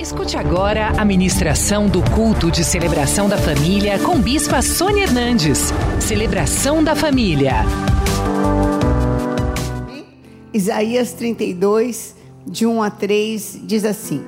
Escute agora a ministração do culto de celebração da família com Bispa Sônia Hernandes. Celebração da família. Isaías 32, de 1 a 3, diz assim: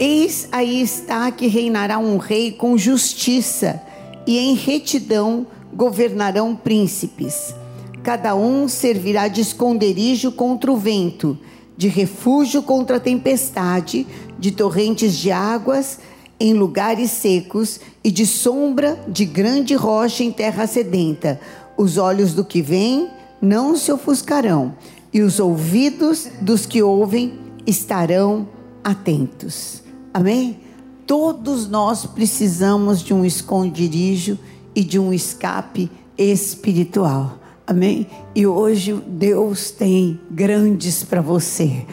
Eis aí está que reinará um rei com justiça, e em retidão governarão príncipes. Cada um servirá de esconderijo contra o vento, de refúgio contra a tempestade, de torrentes de águas em lugares secos e de sombra de grande rocha em terra sedenta. Os olhos do que vem não se ofuscarão, e os ouvidos dos que ouvem estarão atentos. Amém? Todos nós precisamos de um esconderijo e de um escape espiritual. Amém? E hoje Deus tem grandes para você.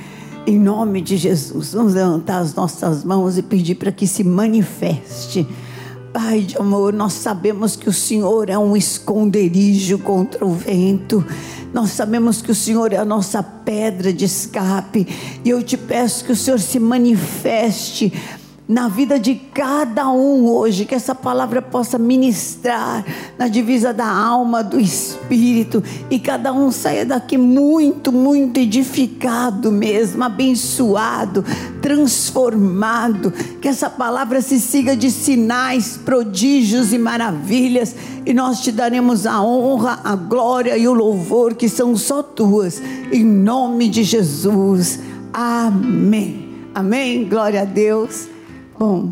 Em nome de Jesus, vamos levantar as nossas mãos e pedir para que se manifeste. Pai de amor, nós sabemos que o Senhor é um esconderijo contra o vento. Nós sabemos que o Senhor é a nossa pedra de escape. E eu te peço que o Senhor se manifeste na vida de cada um hoje, que essa palavra possa ministrar na divisa da alma, do espírito, e cada um saia daqui muito, muito edificado mesmo, abençoado, transformado, que essa palavra se siga de sinais, prodígios e maravilhas, e nós te daremos a honra, a glória e o louvor que são só tuas, em nome de Jesus. Amém. Amém. Glória a Deus. Bom,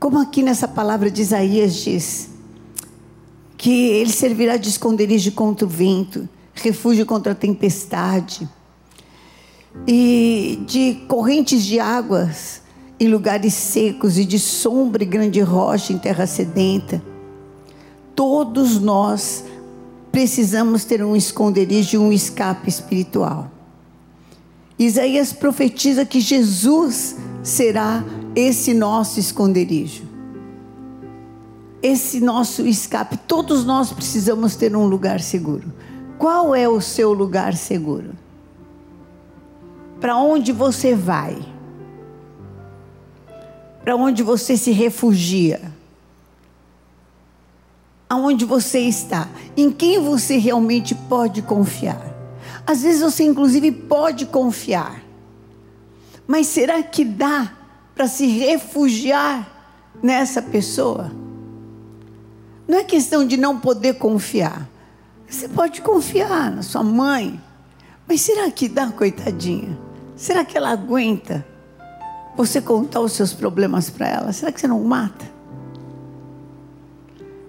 como aqui nessa palavra de Isaías diz, que ele servirá de esconderijo contra o vento, refúgio contra a tempestade, e de correntes de águas em lugares secos, e de sombra e grande rocha em terra sedenta. Todos nós precisamos ter um esconderijo e um escape espiritual. Isaías profetiza que Jesus será esse nosso esconderijo, esse nosso escape. Todos nós precisamos ter um lugar seguro. Qual é o seu lugar seguro? Para onde você vai? Para onde você se refugia? Aonde você está? Em quem você realmente pode confiar? Às vezes você, inclusive, pode confiar, mas será que dá para se refugiar nessa pessoa. Não é questão de não poder confiar. Você pode confiar na sua mãe, mas será que dá, coitadinha? Será que ela aguenta você contar os seus problemas para ela? Será que você não mata?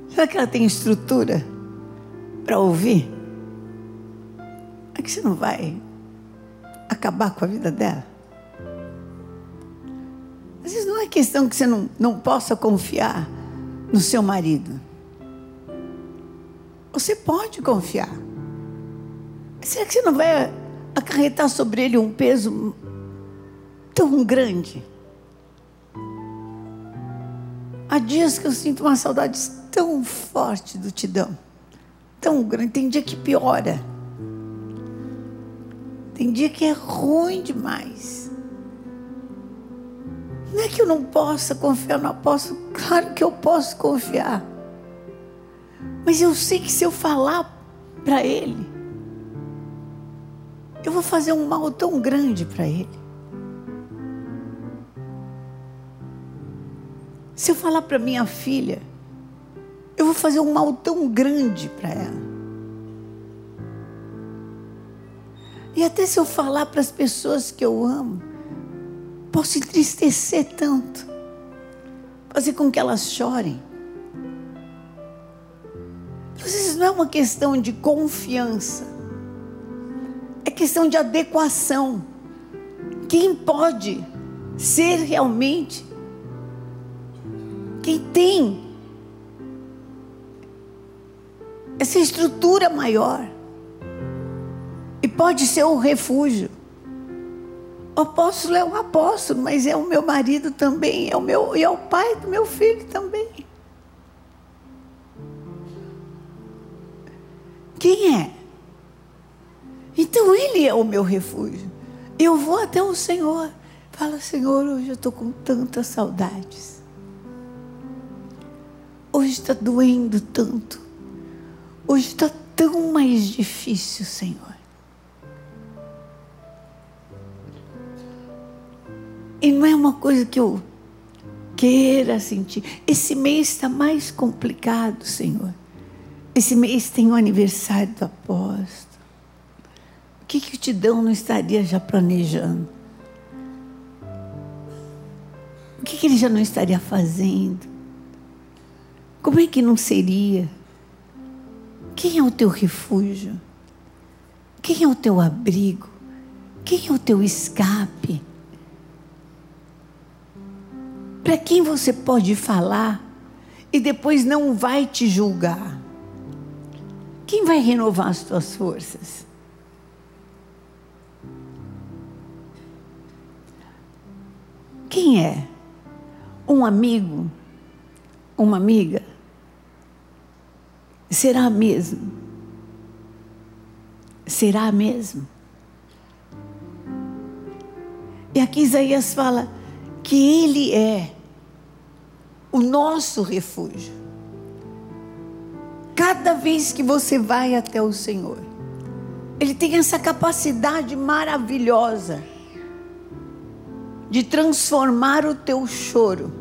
Será que ela tem estrutura para ouvir? É que você não vai acabar com a vida dela? Às vezes não é questão que você não, não possa confiar no seu marido. Você pode confiar. Será que você não vai acarretar sobre ele um peso tão grande? Há dias que eu sinto uma saudade tão forte do Tidão, tão grande. Tem dia que piora, tem dia que é ruim demais. Não é que eu não possa confiar no apóstolo, claro que eu posso confiar. Mas eu sei que se eu falar para ele, eu vou fazer um mal tão grande para ele. Se eu falar para minha filha, eu vou fazer um mal tão grande para ela. E até se eu falar para as pessoas que eu amo, posso entristecer tanto, fazer com que elas chorem. Às vezes não é uma questão de confiança, é questão de adequação. Quem pode ser realmente, quem tem essa estrutura maior e pode ser um refúgio. O apóstolo é um apóstolo, mas é o meu marido também, é o meu, e é o pai do meu filho também. Quem é? Então ele é o meu refúgio. Eu vou até o Senhor. Fala, Senhor, hoje eu estou com tantas saudades. Hoje está doendo tanto. Hoje está tão mais difícil, Senhor. E não é uma coisa que eu queira sentir. Esse mês está mais complicado, Senhor. Esse mês tem o aniversário do apóstolo. O que, que o Tidão não estaria já planejando? O que, que ele já não estaria fazendo? Como é que não seria? Quem é o teu refúgio? Quem é o teu abrigo? Quem é o teu escape? Para quem você pode falar e depois não vai te julgar? Quem vai renovar as tuas forças? Quem é? Um amigo? Uma amiga? Será mesmo? Será mesmo? E aqui Isaías fala que Ele é o nosso refúgio. Cada vez que você vai até o Senhor, Ele tem essa capacidade maravilhosa de transformar o teu choro,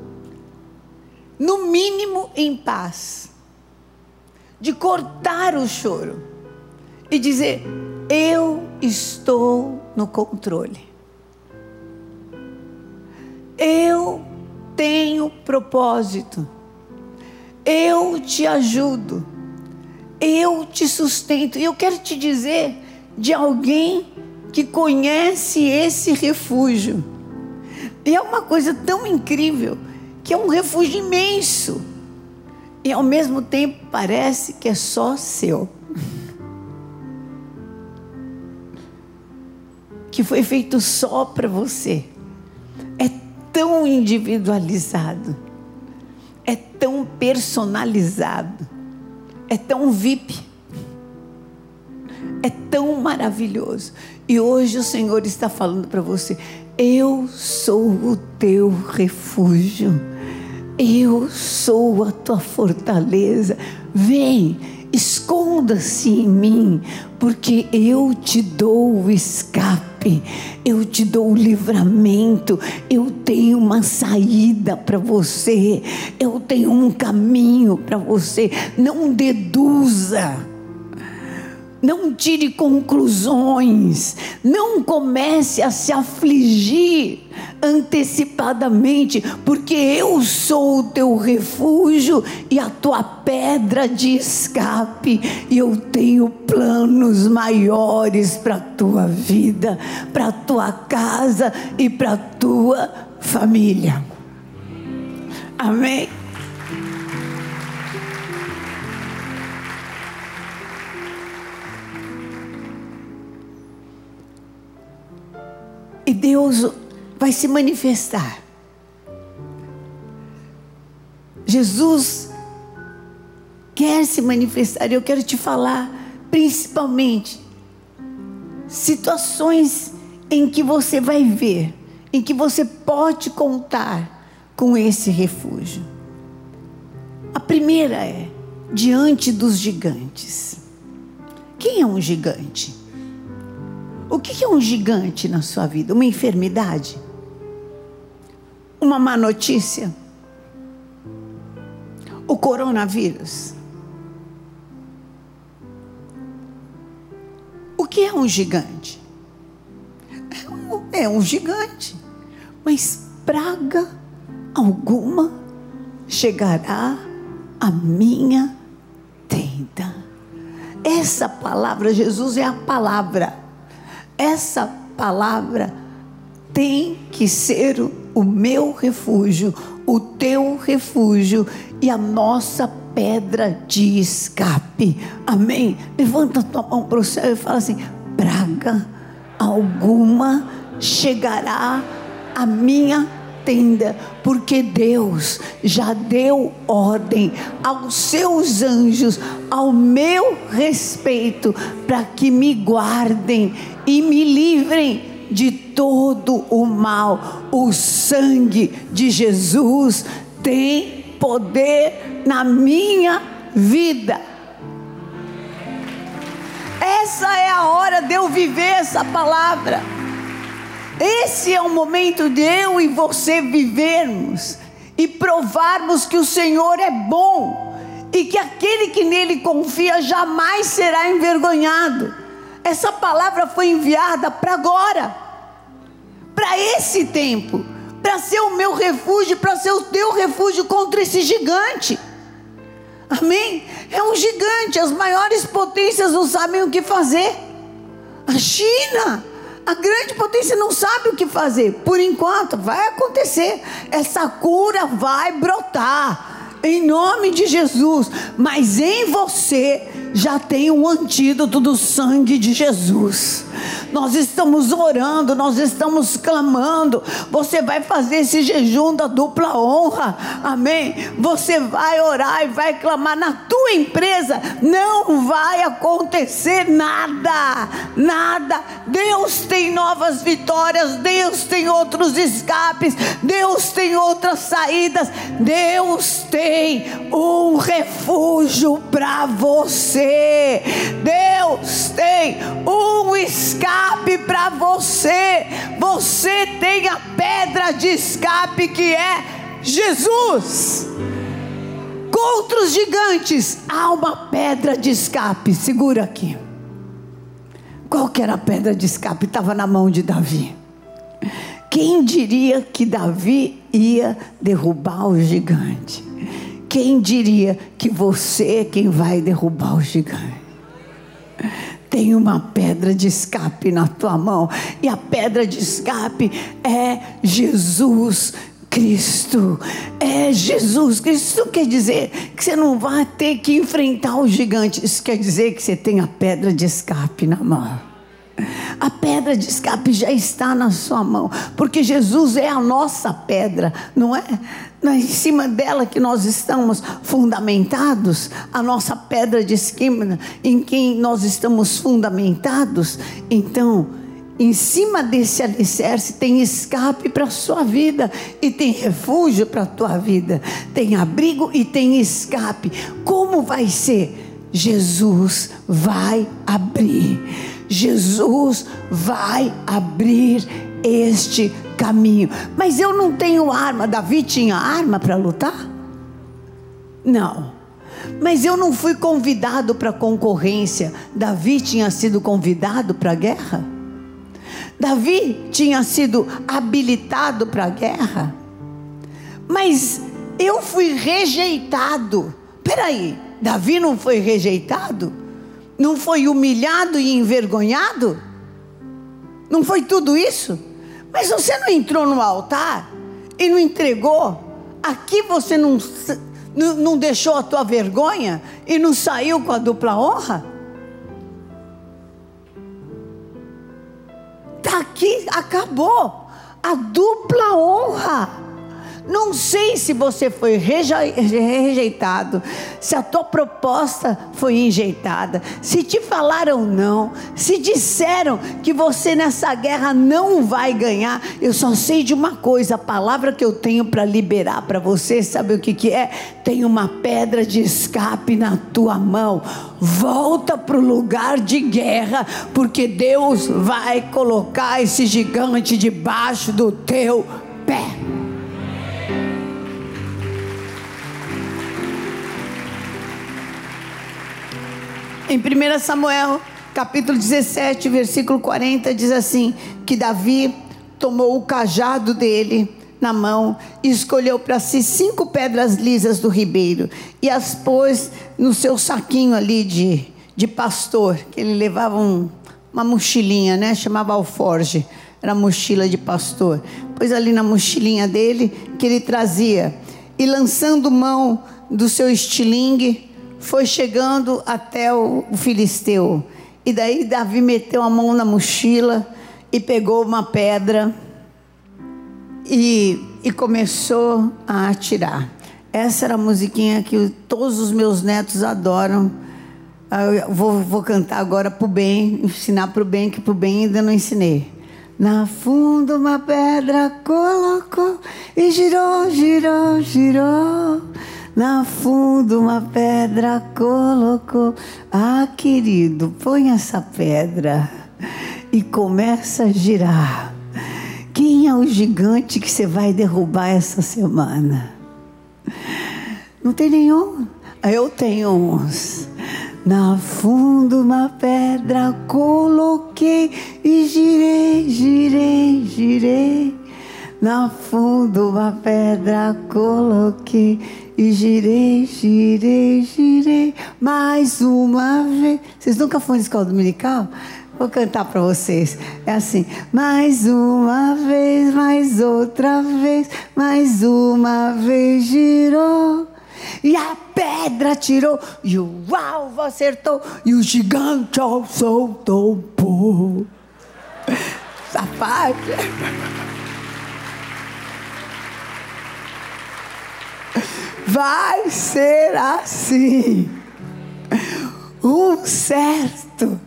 no mínimo em paz, de cortar o choro e dizer: Eu estou no controle. Eu tenho propósito. Eu te ajudo. Eu te sustento. E eu quero te dizer de alguém que conhece esse refúgio. E é uma coisa tão incrível que é um refúgio imenso. E ao mesmo tempo parece que é só seu. Que foi feito só para você. Tão individualizado. É tão personalizado. É tão VIP. É tão maravilhoso. E hoje o Senhor está falando para você: eu sou o teu refúgio. Eu sou a tua fortaleza. Vem, esconda-se em mim, porque eu te dou o escape, eu te dou o livramento, eu tenho uma saída para você, eu tenho um caminho para você. Não deduza não tire conclusões, não comece a se afligir antecipadamente, porque eu sou o teu refúgio e a tua pedra de escape, e eu tenho planos maiores para a tua vida, para a tua casa e para a tua família. Amém. E Deus vai se manifestar. Jesus quer se manifestar. Eu quero te falar, principalmente, situações em que você vai ver, em que você pode contar com esse refúgio. A primeira é diante dos gigantes. Quem é um gigante? O que é um gigante na sua vida? Uma enfermidade? Uma má notícia? O coronavírus? O que é um gigante? É um gigante, mas praga alguma chegará à minha tenda. Essa palavra, Jesus é a palavra essa palavra tem que ser o meu refúgio, o teu refúgio e a nossa pedra de escape. Amém? Levanta tua mão para o céu e fala assim: praga alguma chegará à minha tenda, porque Deus já deu ordem aos seus anjos ao meu respeito para que me guardem e me livrem de todo o mal. O sangue de Jesus tem poder na minha vida. Essa é a hora de eu viver essa palavra. Esse é o momento de eu e você vivermos e provarmos que o Senhor é bom e que aquele que nele confia jamais será envergonhado. Essa palavra foi enviada para agora, para esse tempo, para ser o meu refúgio, para ser o teu refúgio contra esse gigante. Amém? É um gigante, as maiores potências não sabem o que fazer. A China, a grande potência não sabe o que fazer. Por enquanto, vai acontecer. Essa cura vai brotar. Em nome de Jesus. Mas em você já tem um antídoto do sangue de Jesus. Nós estamos orando, nós estamos clamando. Você vai fazer esse jejum da dupla honra, amém? Você vai orar e vai clamar na tua empresa. Não vai acontecer nada, nada. Deus tem novas vitórias, Deus tem outros escapes, Deus tem outras saídas, Deus tem um refúgio para você você. Deus tem um escape para você. Você tem a pedra de escape que é Jesus. Contra os gigantes, há uma pedra de escape. Segura aqui. Qual que era a pedra de escape? Estava na mão de Davi. Quem diria que Davi ia derrubar o gigante? Quem diria que você é quem vai derrubar o gigante? Tem uma pedra de escape na tua mão, e a pedra de escape é Jesus Cristo. É Jesus Cristo. Isso quer dizer que você não vai ter que enfrentar o gigante. Isso quer dizer que você tem a pedra de escape na mão. A pedra de escape já está na sua mão, porque Jesus é a nossa pedra, não é? Não é em cima dela que nós estamos fundamentados, a nossa pedra de esquina em quem nós estamos fundamentados. Então, em cima desse alicerce tem escape para a sua vida e tem refúgio para a tua vida, tem abrigo e tem escape. Como vai ser? Jesus vai abrir. Jesus vai abrir este caminho. Mas eu não tenho arma. Davi tinha arma para lutar? Não. Mas eu não fui convidado para concorrência. Davi tinha sido convidado para a guerra? Davi tinha sido habilitado para a guerra? Mas eu fui rejeitado. Peraí, Davi não foi rejeitado? Não foi humilhado e envergonhado? Não foi tudo isso? Mas você não entrou no altar e não entregou? Aqui você não, não, deixou a tua vergonha e não saiu com a dupla honra? Está aqui, acabou. A dupla honra. Não sei se você foi rejeitado, se a tua proposta foi enjeitada, se te falaram não, se disseram que você nessa guerra não vai ganhar. Eu só sei de uma coisa: a palavra que eu tenho para liberar para você, sabe o que, que é? Tem uma pedra de escape na tua mão. Volta para o lugar de guerra, porque Deus vai colocar esse gigante debaixo do teu pé. Em 1 Samuel, capítulo 17, versículo 40, diz assim: que Davi tomou o cajado dele na mão e escolheu para si cinco pedras lisas do ribeiro e as pôs no seu saquinho ali de, de pastor, que ele levava um, uma mochilinha, né? Chamava alforge, era mochila de pastor. Pôs ali na mochilinha dele que ele trazia e lançando mão do seu estilingue, foi chegando até o, filisteu. E daí Davi meteu a mão na mochila e pegou uma pedra e, e começou a atirar. Essa era a musiquinha que todos os meus netos adoram. Ah, eu vou, vou cantar agora para o bem, ensinar para o bem, que para o bem ainda não ensinei. Na fundo uma pedra colocou e girou, girou, girou. Na fundo uma pedra colocou. Ah, querido, põe essa pedra e começa a girar. Quem é o gigante que você vai derrubar essa semana? Não tem nenhum? Eu tenho uns. Na fundo uma pedra coloquei e girei, girei, girei. Na fundo uma pedra coloquei e girei, girei, girei. Mais uma vez. Vocês nunca foram de escola dominical? Vou cantar para vocês. É assim: mais uma vez, mais outra vez, mais uma vez girou. E a pedra tirou, e o alvo acertou, e o gigante soltou o povo. Essa parte. Vai ser assim. Um certo.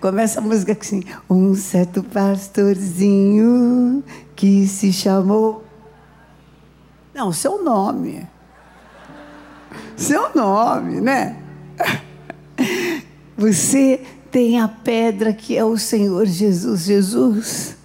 Começa a música assim. Um certo pastorzinho que se chamou. Não, seu nome seu nome, né? Você tem a pedra que é o Senhor Jesus. Jesus,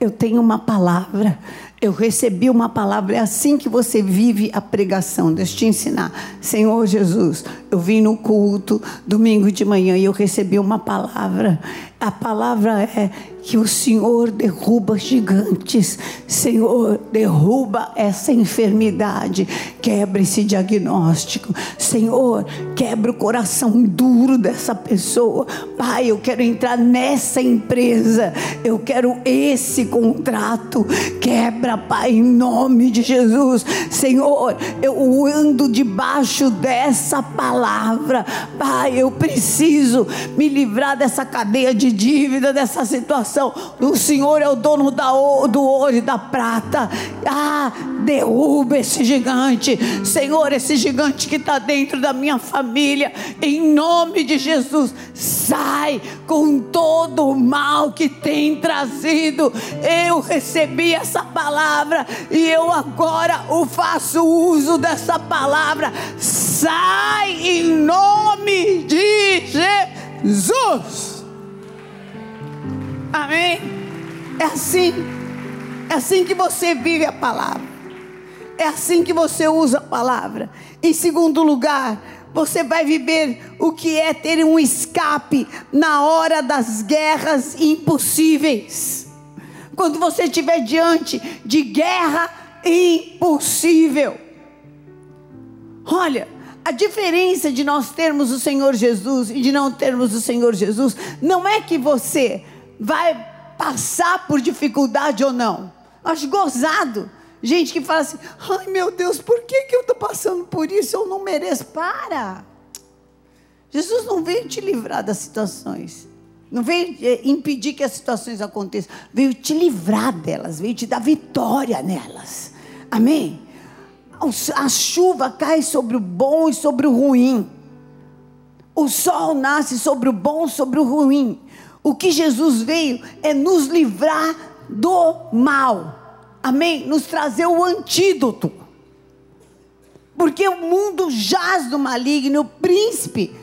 eu tenho uma palavra. Eu recebi uma palavra, é assim que você vive a pregação. Deixa eu te ensinar. Senhor Jesus, eu vim no culto domingo de manhã e eu recebi uma palavra. A palavra é que o Senhor derruba gigantes, Senhor, derruba essa enfermidade, quebra esse diagnóstico, Senhor, quebra o coração duro dessa pessoa, Pai, eu quero entrar nessa empresa, eu quero esse contrato, quebra, Pai, em nome de Jesus, Senhor, eu ando debaixo dessa palavra, Pai, eu preciso me livrar dessa cadeia de dívida, dessa situação o Senhor é o dono da, do ouro e da prata. Ah, derruba esse gigante. Senhor, esse gigante que está dentro da minha família. Em nome de Jesus, sai com todo o mal que tem trazido. Eu recebi essa palavra e eu agora o faço uso dessa palavra. Sai em nome de Jesus. Amém? É assim. É assim que você vive a palavra. É assim que você usa a palavra. Em segundo lugar, você vai viver o que é ter um escape na hora das guerras impossíveis. Quando você estiver diante de guerra impossível. Olha, a diferença de nós termos o Senhor Jesus e de não termos o Senhor Jesus não é que você vai passar por dificuldade ou não. Acho gozado. Gente que fala assim: ai meu Deus, por que, que eu estou passando por isso? Eu não mereço. Para! Jesus não veio te livrar das situações. Não veio eh, impedir que as situações aconteçam. Veio te livrar delas. Veio te dar vitória nelas. Amém? A chuva cai sobre o bom e sobre o ruim. O sol nasce sobre o bom e sobre o ruim. O que Jesus veio é nos livrar do mal. Amém? Nos trazer o antídoto. Porque o mundo jaz do maligno, o príncipe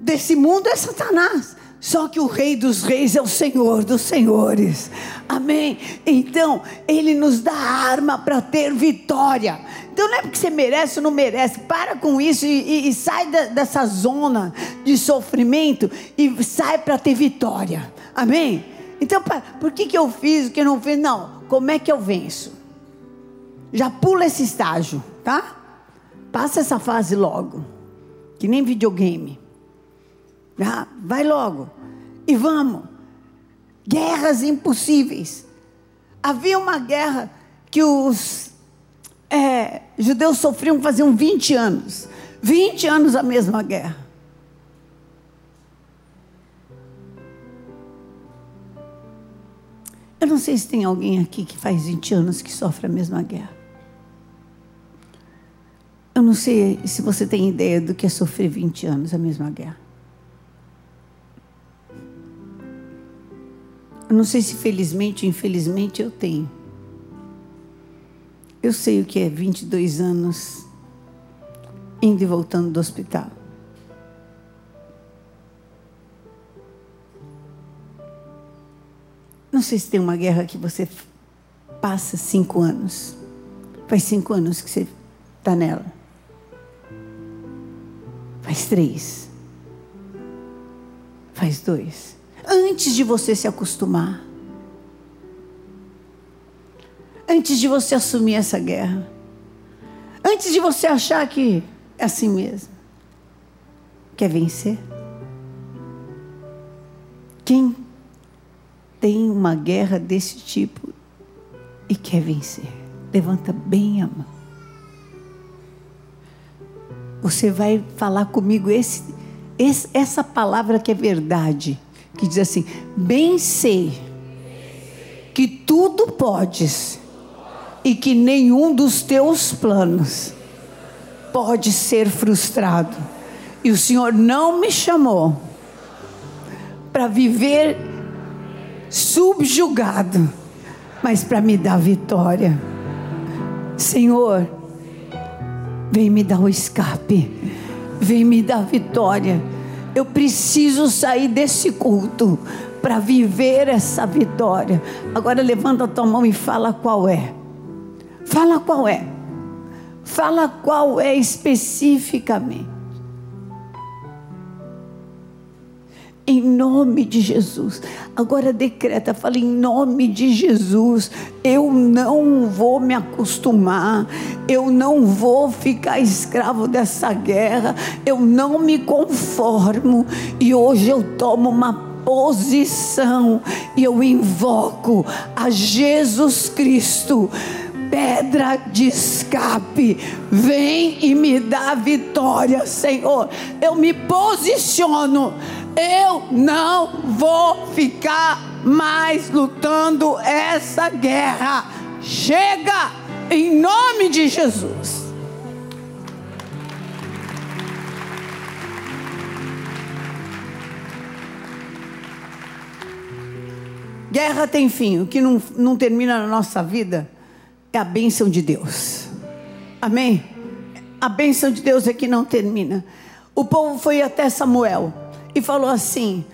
desse mundo é Satanás. Só que o Rei dos Reis é o Senhor dos Senhores. Amém? Então, Ele nos dá arma para ter vitória. Então não é porque você merece ou não merece. Para com isso e, e, e sai da, dessa zona de sofrimento e sai para ter vitória. Amém? Então, por que, que eu fiz o que eu não fiz? Não. Como é que eu venço? Já pula esse estágio, tá? Passa essa fase logo. Que nem videogame. Já, vai logo. E vamos. Guerras impossíveis. Havia uma guerra que os é, judeus sofriam faziam 20 anos. 20 anos a mesma guerra. Eu não sei se tem alguém aqui que faz 20 anos que sofre a mesma guerra. Eu não sei se você tem ideia do que é sofrer 20 anos a mesma guerra. Eu não sei se felizmente ou infelizmente eu tenho. Eu sei o que é 22 anos indo e voltando do hospital. Não sei se tem uma guerra que você passa cinco anos. Faz cinco anos que você está nela. Faz três. Faz dois. Antes de você se acostumar. Antes de você assumir essa guerra. Antes de você achar que é assim mesmo. Quer vencer? Quem tem uma guerra desse tipo e quer vencer? Levanta bem a mão. Você vai falar comigo esse, esse, essa palavra que é verdade, que diz assim: bem sei que tudo podes e que nenhum dos teus planos pode ser frustrado. E o Senhor não me chamou para viver subjugado, mas para me dar vitória. Senhor, vem me dar o escape, vem me dar vitória. Eu preciso sair desse culto para viver essa vitória. Agora levanta a tua mão e fala qual é. Fala qual é. Fala qual é especificamente. Em nome de Jesus. Agora decreta, fala em nome de Jesus. Eu não vou me acostumar. Eu não vou ficar escravo dessa guerra. Eu não me conformo. E hoje eu tomo uma posição e eu invoco a Jesus Cristo pedra de escape. Vem e me dá vitória, Senhor. Eu me posiciono. Eu não vou ficar mais lutando essa guerra. Chega em nome de Jesus. Guerra tem fim. O que não, não termina na nossa vida é a bênção de Deus. Amém? A bênção de Deus é que não termina. O povo foi até Samuel e falou assim: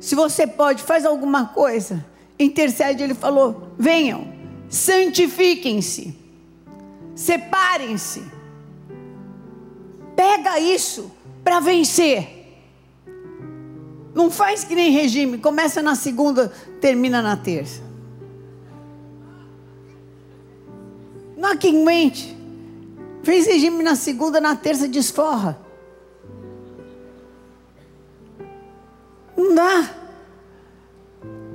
se você pode, faz alguma coisa. Intercede, ele falou: venham, santifiquem-se, separem-se, pega isso para vencer. Não faz que nem regime, começa na segunda, termina na terça. Não há quem mente. Fez regime na segunda, na terça desforra. Não dá.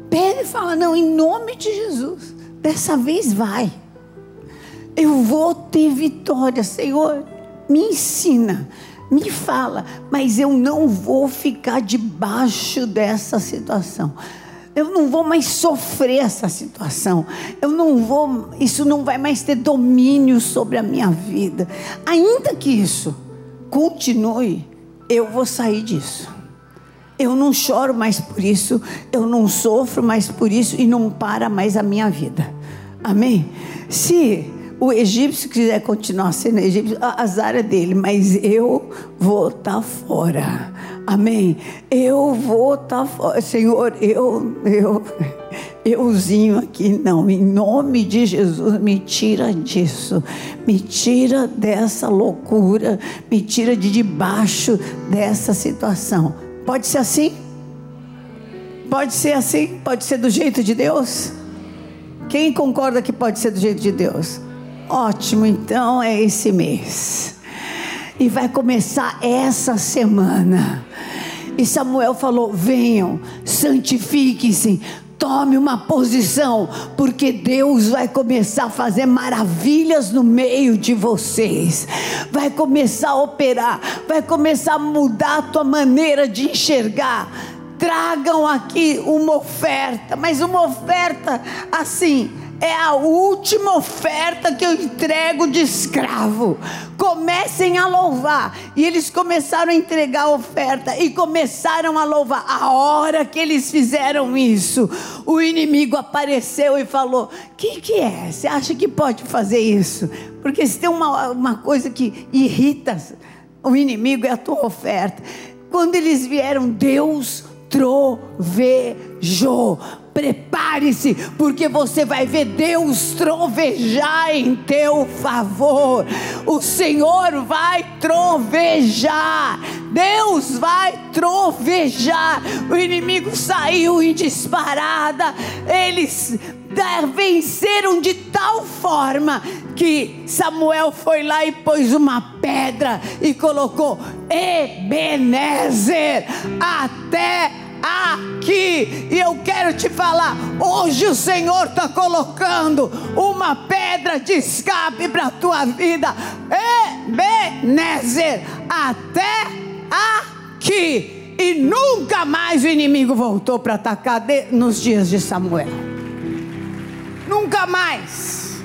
Pega e fala: não, em nome de Jesus, dessa vez vai. Eu vou ter vitória, Senhor. Me ensina, me fala, mas eu não vou ficar debaixo dessa situação eu não vou mais sofrer essa situação. Eu não vou, isso não vai mais ter domínio sobre a minha vida. Ainda que isso continue, eu vou sair disso. Eu não choro mais por isso, eu não sofro mais por isso e não para mais a minha vida. Amém? Se o egípcio quiser continuar sendo egípcio, a azar é dele, mas eu vou estar tá fora. Amém? Eu vou estar tá. Senhor, eu, eu, euzinho aqui, não. Em nome de Jesus, me tira disso. Me tira dessa loucura. Me tira de debaixo dessa situação. Pode ser assim? Pode ser assim? Pode ser do jeito de Deus? Quem concorda que pode ser do jeito de Deus? Ótimo, então é esse mês. E vai começar essa semana. E Samuel falou: venham, santifiquem-se, tome uma posição, porque Deus vai começar a fazer maravilhas no meio de vocês, vai começar a operar, vai começar a mudar a tua maneira de enxergar. Tragam aqui uma oferta, mas uma oferta assim, é a última oferta que eu entrego de escravo. Comecem a louvar. E eles começaram a entregar a oferta e começaram a louvar. A hora que eles fizeram isso, o inimigo apareceu e falou: O que, que é? Você acha que pode fazer isso? Porque se tem uma, uma coisa que irrita o inimigo é a tua oferta. Quando eles vieram, Deus trovejou. Prepare-se, porque você vai ver Deus trovejar em teu favor. O Senhor vai trovejar. Deus vai trovejar. O inimigo saiu em disparada. Eles venceram de tal forma que Samuel foi lá e pôs uma pedra e colocou Ebenezer até aqui. E eu quero te falar: hoje o Senhor está colocando uma pedra de escape para a tua vida. Ebenezer, até aqui. E nunca mais o inimigo voltou para atacar nos dias de Samuel. Nunca mais.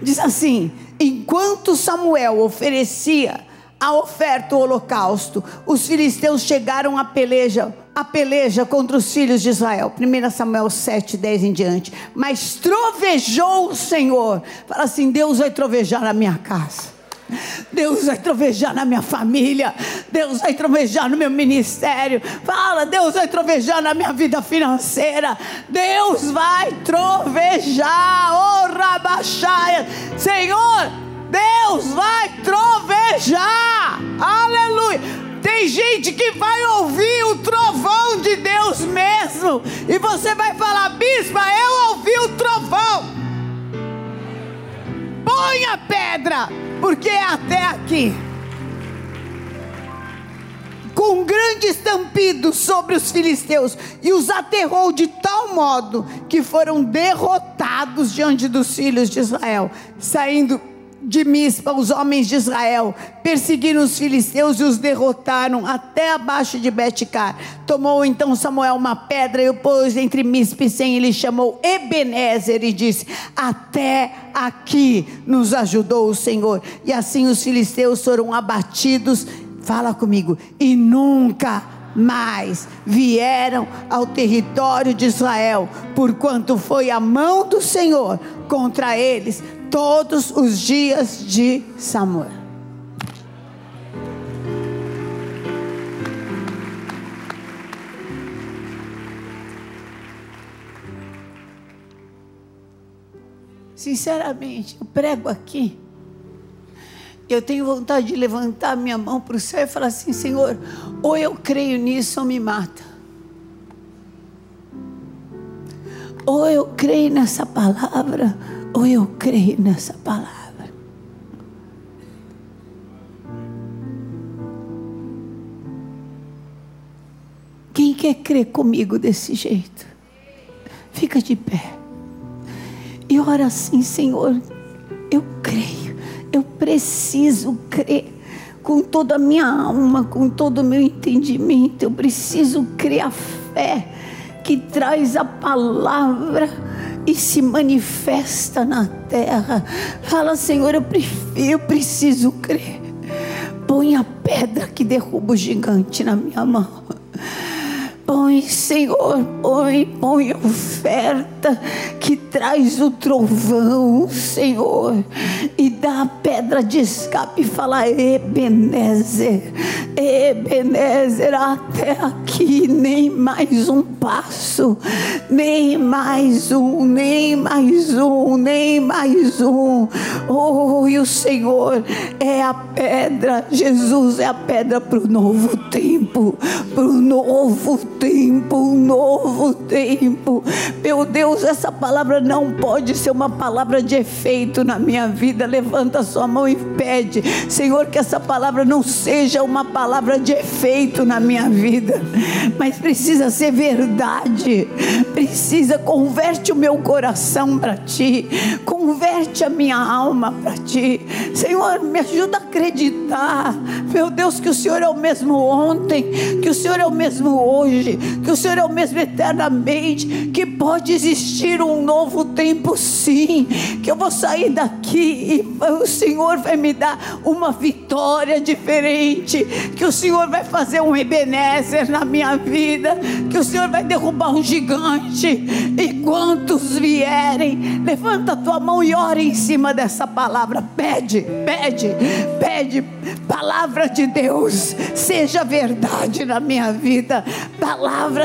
Diz assim: enquanto Samuel oferecia a oferta, o holocausto, os filisteus chegaram à peleja, a peleja contra os filhos de Israel. 1 Samuel 7, 10 em diante. Mas trovejou o Senhor. Fala assim: Deus vai trovejar na minha casa. Deus vai trovejar na minha família, Deus vai trovejar no meu ministério. Fala, Deus vai trovejar na minha vida financeira. Deus vai trovejar, oh Rabaxaia. Senhor, Deus vai trovejar. Aleluia. Tem gente que vai ouvir o trovão de Deus mesmo. E você vai falar, bispa, eu ouvi o trovão. Põe a pedra, porque é até aqui. Com um grande estampido sobre os filisteus, e os aterrou de tal modo que foram derrotados diante dos filhos de Israel, saindo de Mispa, os homens de Israel perseguiram os filisteus e os derrotaram até abaixo de Betcar. Tomou então Samuel uma pedra e o pôs entre Mispa e Sem, ele chamou Ebenezer e disse: Até aqui nos ajudou o Senhor. E assim os filisteus foram abatidos. Fala comigo, e nunca mais vieram ao território de Israel, porquanto foi a mão do Senhor contra eles todos os dias de Samuel. Sinceramente, eu prego aqui. Eu tenho vontade de levantar minha mão para o céu e falar assim: Senhor, ou eu creio nisso ou me mata. Ou eu creio nessa palavra, ou eu creio nessa palavra. Quem quer crer comigo desse jeito? Fica de pé. E ora assim, Senhor, eu creio, eu preciso crer com toda a minha alma, com todo o meu entendimento. Eu preciso crer a fé que traz a palavra e se manifesta na terra. Fala, Senhor, eu, prefiro, eu preciso crer. Põe a pedra que derruba o gigante na minha mão. Põe, Senhor, põe, põe oferta que traz o trovão, Senhor, e dá a pedra de escape e fala: Ebenezer, Ebenezer, até aqui, nem mais um passo, nem mais um, nem mais um, nem mais um. Oh, e o Senhor é a pedra, Jesus é a pedra para o novo tempo, para o novo tempo tempo, um novo tempo. Meu Deus, essa palavra não pode ser uma palavra de efeito na minha vida. Levanta sua mão e pede, Senhor, que essa palavra não seja uma palavra de efeito na minha vida, mas precisa ser verdade. Precisa, converte o meu coração para ti, converte a minha alma para ti. Senhor, me ajuda a acreditar, meu Deus, que o Senhor é o mesmo ontem, que o Senhor é o mesmo hoje hoje que o Senhor é o mesmo eternamente, que pode existir um novo tempo, sim. Que eu vou sair daqui e o Senhor vai me dar uma vitória diferente. Que o Senhor vai fazer um Ebenezer na minha vida. Que o Senhor vai derrubar um gigante. E quantos vierem, levanta a tua mão e ora em cima dessa palavra. Pede, pede, pede. Palavra de Deus, seja verdade na minha vida. Palavra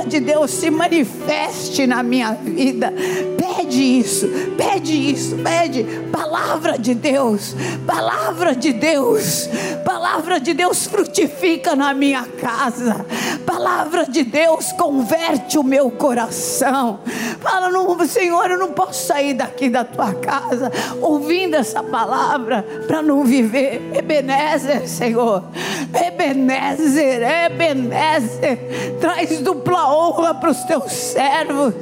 de Deus, se manifeste na minha vida. Pede isso, pede isso, pede. Palavra de Deus, palavra de Deus, palavra de Deus frutifica na minha casa. Palavra de Deus converte o meu coração. Fala, no, Senhor, eu não posso sair daqui da tua casa ouvindo essa palavra para não viver. Ebenezer, Senhor. Ebenezer, Ebenezer. Traz dupla honra para os teus servos.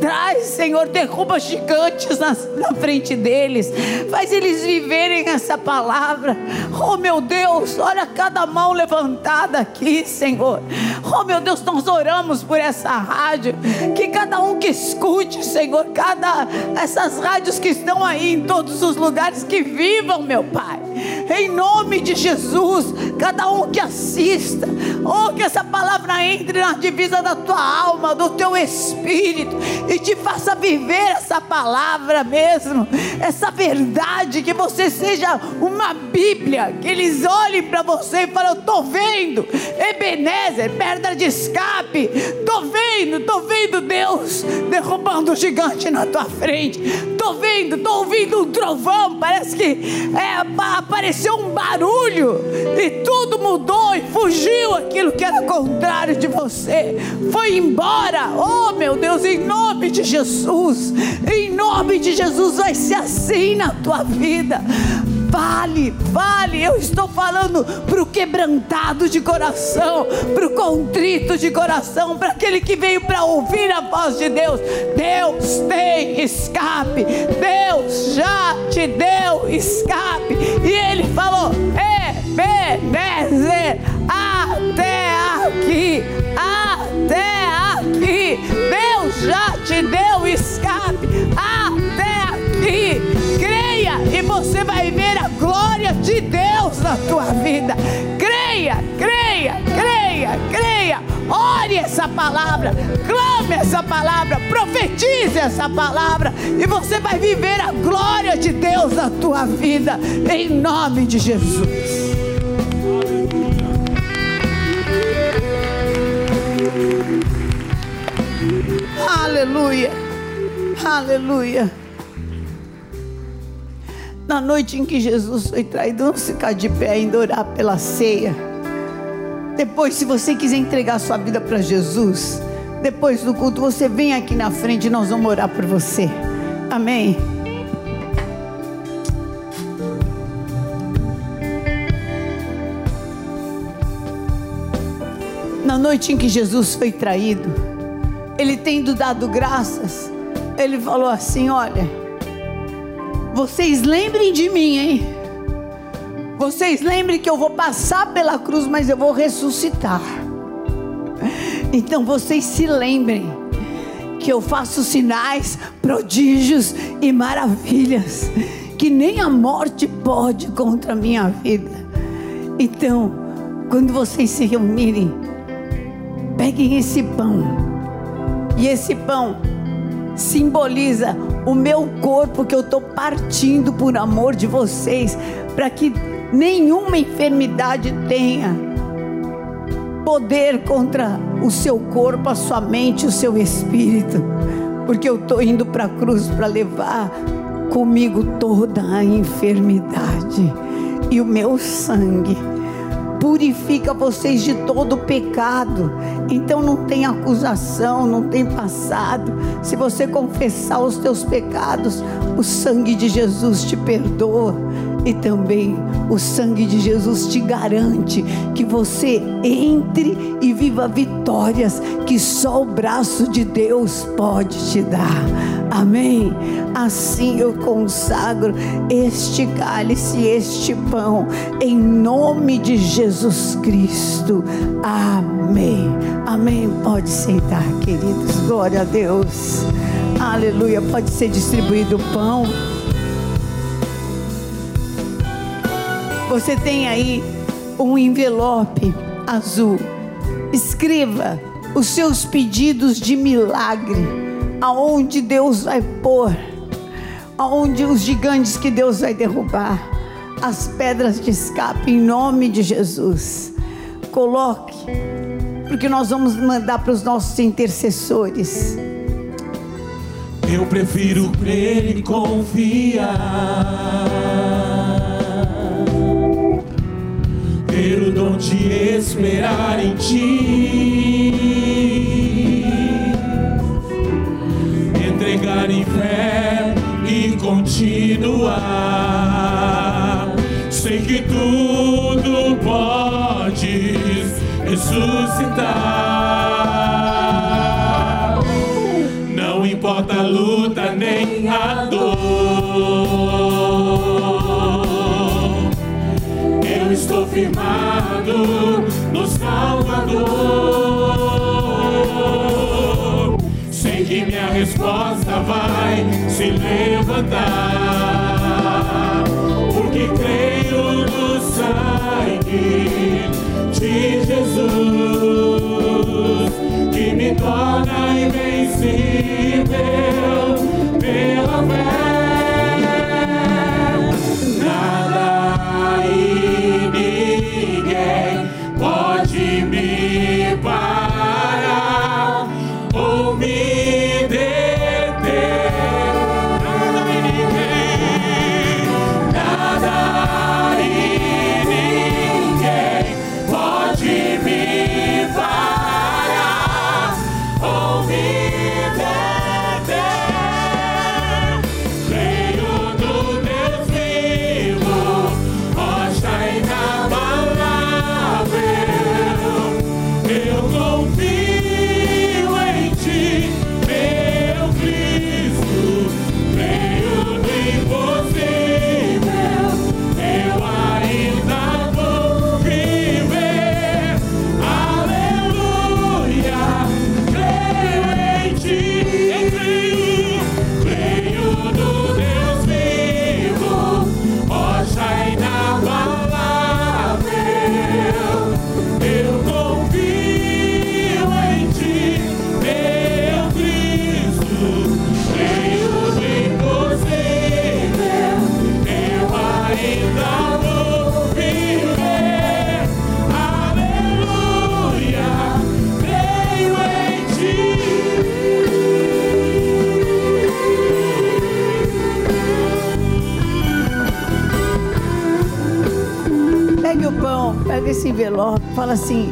Traz, Senhor, derruba gigantes na, na frente deles. Faz eles viverem essa palavra. Oh, meu Deus, olha cada mão levantada aqui, Senhor. Oh, meu Deus, nós oramos por essa rádio. Que cada um que escute, Senhor, cada essas rádios que estão aí em todos os lugares que vivam, meu Pai. Em nome de Jesus, cada um que assista, oh, que essa palavra entre na divisa da tua alma, do teu espírito e te faça viver essa palavra mesmo, essa verdade, que você seja uma Bíblia, que eles olhem para você e falem: Eu estou vendo, Ebenezer, pedra de escape, estou vendo, estou vendo Deus derrubando o gigante na tua frente, estou vendo, estou ouvindo um trovão, parece que é, apareceu um barulho e tudo mudou e fugiu aquilo que era contrário de você, foi embora, oh meu Deus, em nome de Jesus, em nome de Jesus, vai ser assim na tua vida. Vale, vale, eu estou falando para o quebrantado de coração, para o contrito de coração, para aquele que veio para ouvir a voz de Deus. Deus tem escape, Deus já te deu escape, e Ele falou: Ebenezer, até aqui, até aqui, Deus já te deu escape, até aqui, creia e você vai ver de Deus na tua vida. Creia, creia, creia, creia. Ore essa palavra, clame essa palavra, profetize essa palavra e você vai viver a glória de Deus na tua vida, em nome de Jesus. Aleluia, aleluia. Na noite em que Jesus foi traído, vamos ficar de pé ainda orar pela ceia. Depois, se você quiser entregar sua vida para Jesus, depois do culto, você vem aqui na frente e nós vamos orar por você. Amém. Na noite em que Jesus foi traído, ele tendo dado graças, ele falou assim: Olha, vocês lembrem de mim, hein? Vocês lembrem que eu vou passar pela cruz, mas eu vou ressuscitar. Então vocês se lembrem que eu faço sinais, prodígios e maravilhas que nem a morte pode contra a minha vida. Então, quando vocês se reunirem, peguem esse pão. E esse pão simboliza o meu corpo que eu estou partindo por amor de vocês, para que nenhuma enfermidade tenha poder contra o seu corpo, a sua mente, o seu espírito, porque eu estou indo para a cruz para levar comigo toda a enfermidade e o meu sangue purifica vocês de todo pecado. Então não tem acusação, não tem passado. Se você confessar os teus pecados, o sangue de Jesus te perdoa. E também o sangue de Jesus te garante que você entre e viva vitórias que só o braço de Deus pode te dar. Amém? Assim eu consagro este cálice, este pão, em nome de Jesus Cristo. Amém. Amém. Pode sentar, queridos. Glória a Deus. Aleluia. Pode ser distribuído o pão. Você tem aí um envelope azul. Escreva os seus pedidos de milagre, aonde Deus vai pôr, aonde os gigantes que Deus vai derrubar, as pedras de escape em nome de Jesus. Coloque, porque nós vamos mandar para os nossos intercessores. Eu prefiro crer e confiar. Ter o dom de esperar em ti, entregar em fé e continuar. Sei que tudo podes ressuscitar. Não importa a luta resposta vai se levantar, porque creio no sangue de Jesus que me torna invencível pela fé.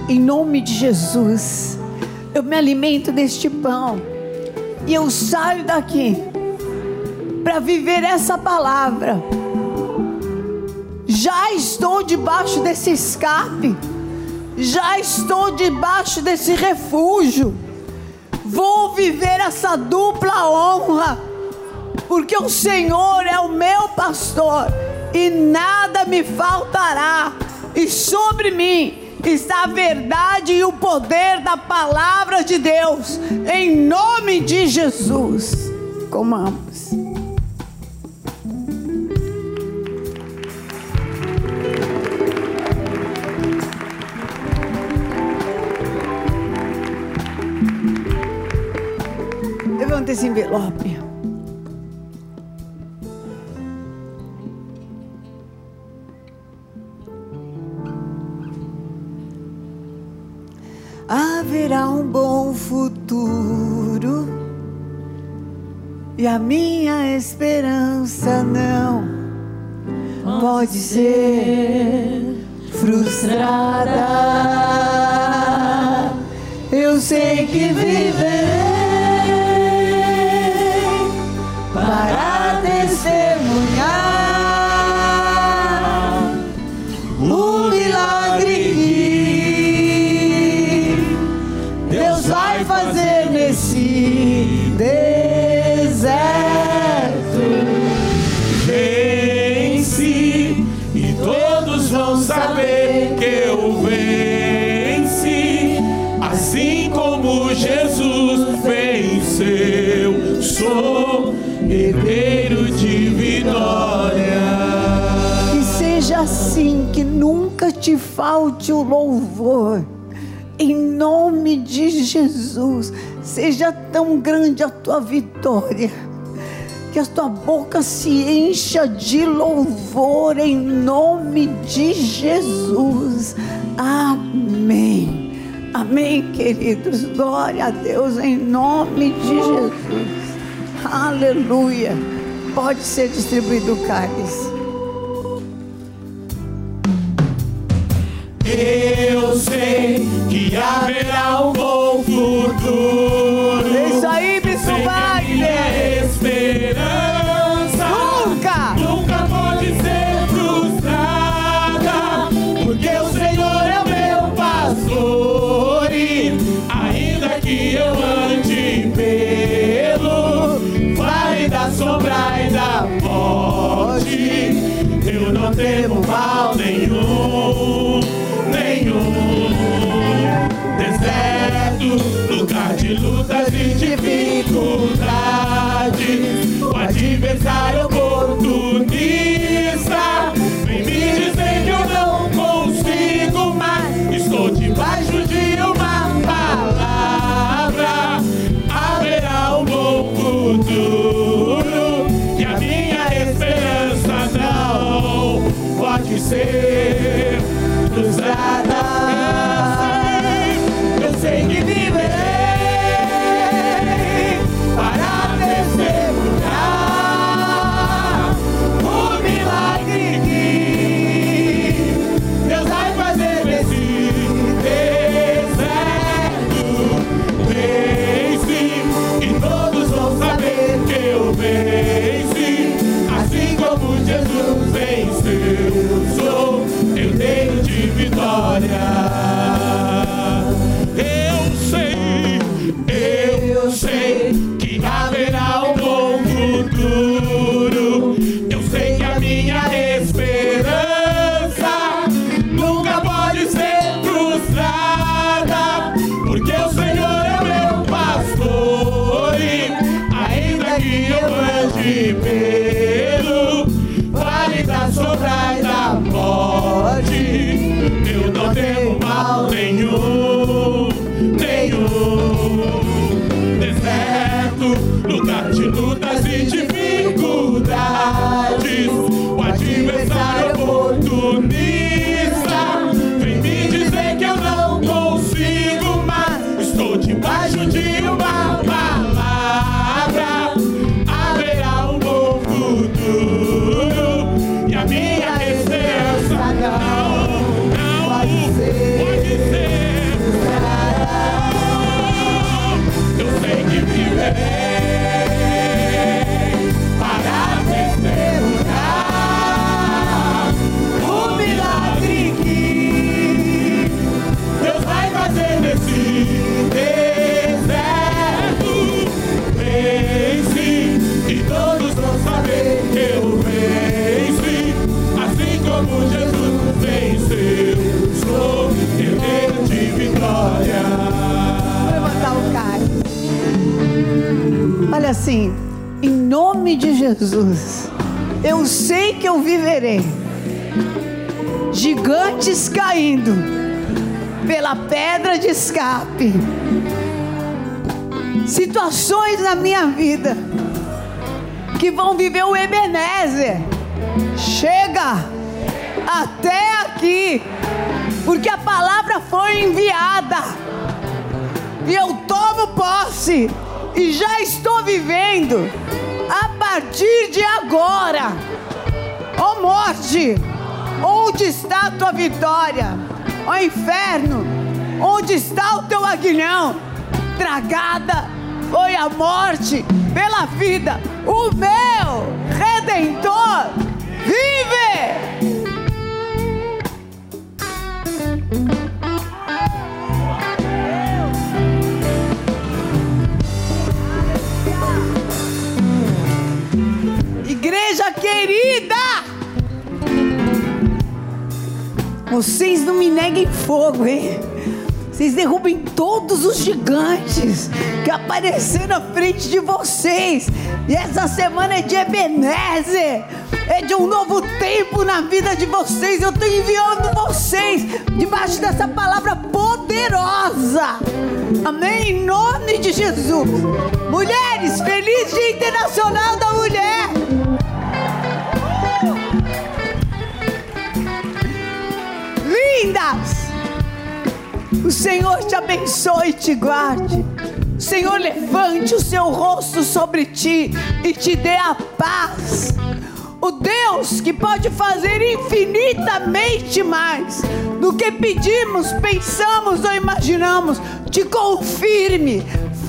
Em nome de Jesus, eu me alimento deste pão e eu saio daqui para viver essa palavra. Já estou debaixo desse escape, já estou debaixo desse refúgio. Vou viver essa dupla honra, porque o Senhor é o meu pastor e nada me faltará e sobre mim está a verdade e o poder da palavra de Deus, em nome de Jesus. Comamos. Levanta esse envelope. Haverá um bom futuro e a minha esperança não pode ser frustrada. Eu sei que viverei herdeiro de vitória. Que seja assim, que nunca te falte o louvor. Em nome de Jesus, seja tão grande a tua vitória, que a tua boca se encha de louvor em nome de Jesus. Amém. Amém, queridos. Glória a Deus em nome de Jesus. Aleluia. Pode ser distribuído o cálice. Eu sei que haverá um bom futuro. É isso aí, Bispo Wagner. living. Assim, em nome de Jesus, eu sei que eu viverei. Gigantes caindo pela pedra de escape. Situações na minha vida que vão viver o Ebenezer. Chega até aqui, porque a palavra foi enviada e eu tomo posse e já estou vivendo a partir de agora. Ó morte, onde está a tua vitória? Ó inferno, onde está o teu aguilhão? Tragada foi a morte pela vida. O meu redentor vive. Querida! Vocês não me neguem fogo, hein? Vocês derrubem todos os gigantes que apareceram na frente de vocês. E essa semana é de Ebenezer. É de um novo tempo na vida de vocês. Eu estou enviando vocês debaixo dessa palavra poderosa. Amém? Em nome de Jesus. Mulheres, feliz Dia Internacional da Mulher. Lindas! O Senhor te abençoe e te guarde. O Senhor levante o seu rosto sobre ti e te dê a paz. O Deus que pode fazer infinitamente mais do que pedimos, pensamos ou imaginamos, te confirme,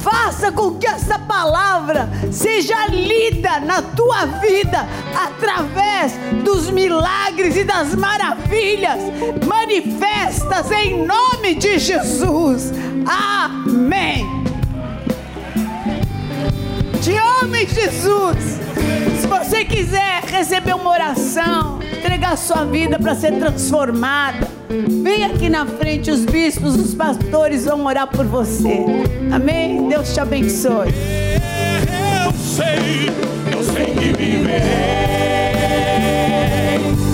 faça com que essa palavra seja lida na tua vida através dos milagres e das maravilhas manifestas em nome de Jesus. Amém. Te amo, Jesus. Se você quiser receber uma oração, entregar sua vida para ser transformada, vem aqui na frente, os bispos, os pastores vão orar por você. Amém? Deus te abençoe. Eu sei, eu sei que viverei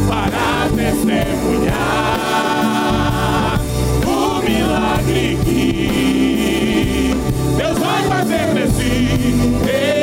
para testemunhar o milagre que Deus vai fazer nesse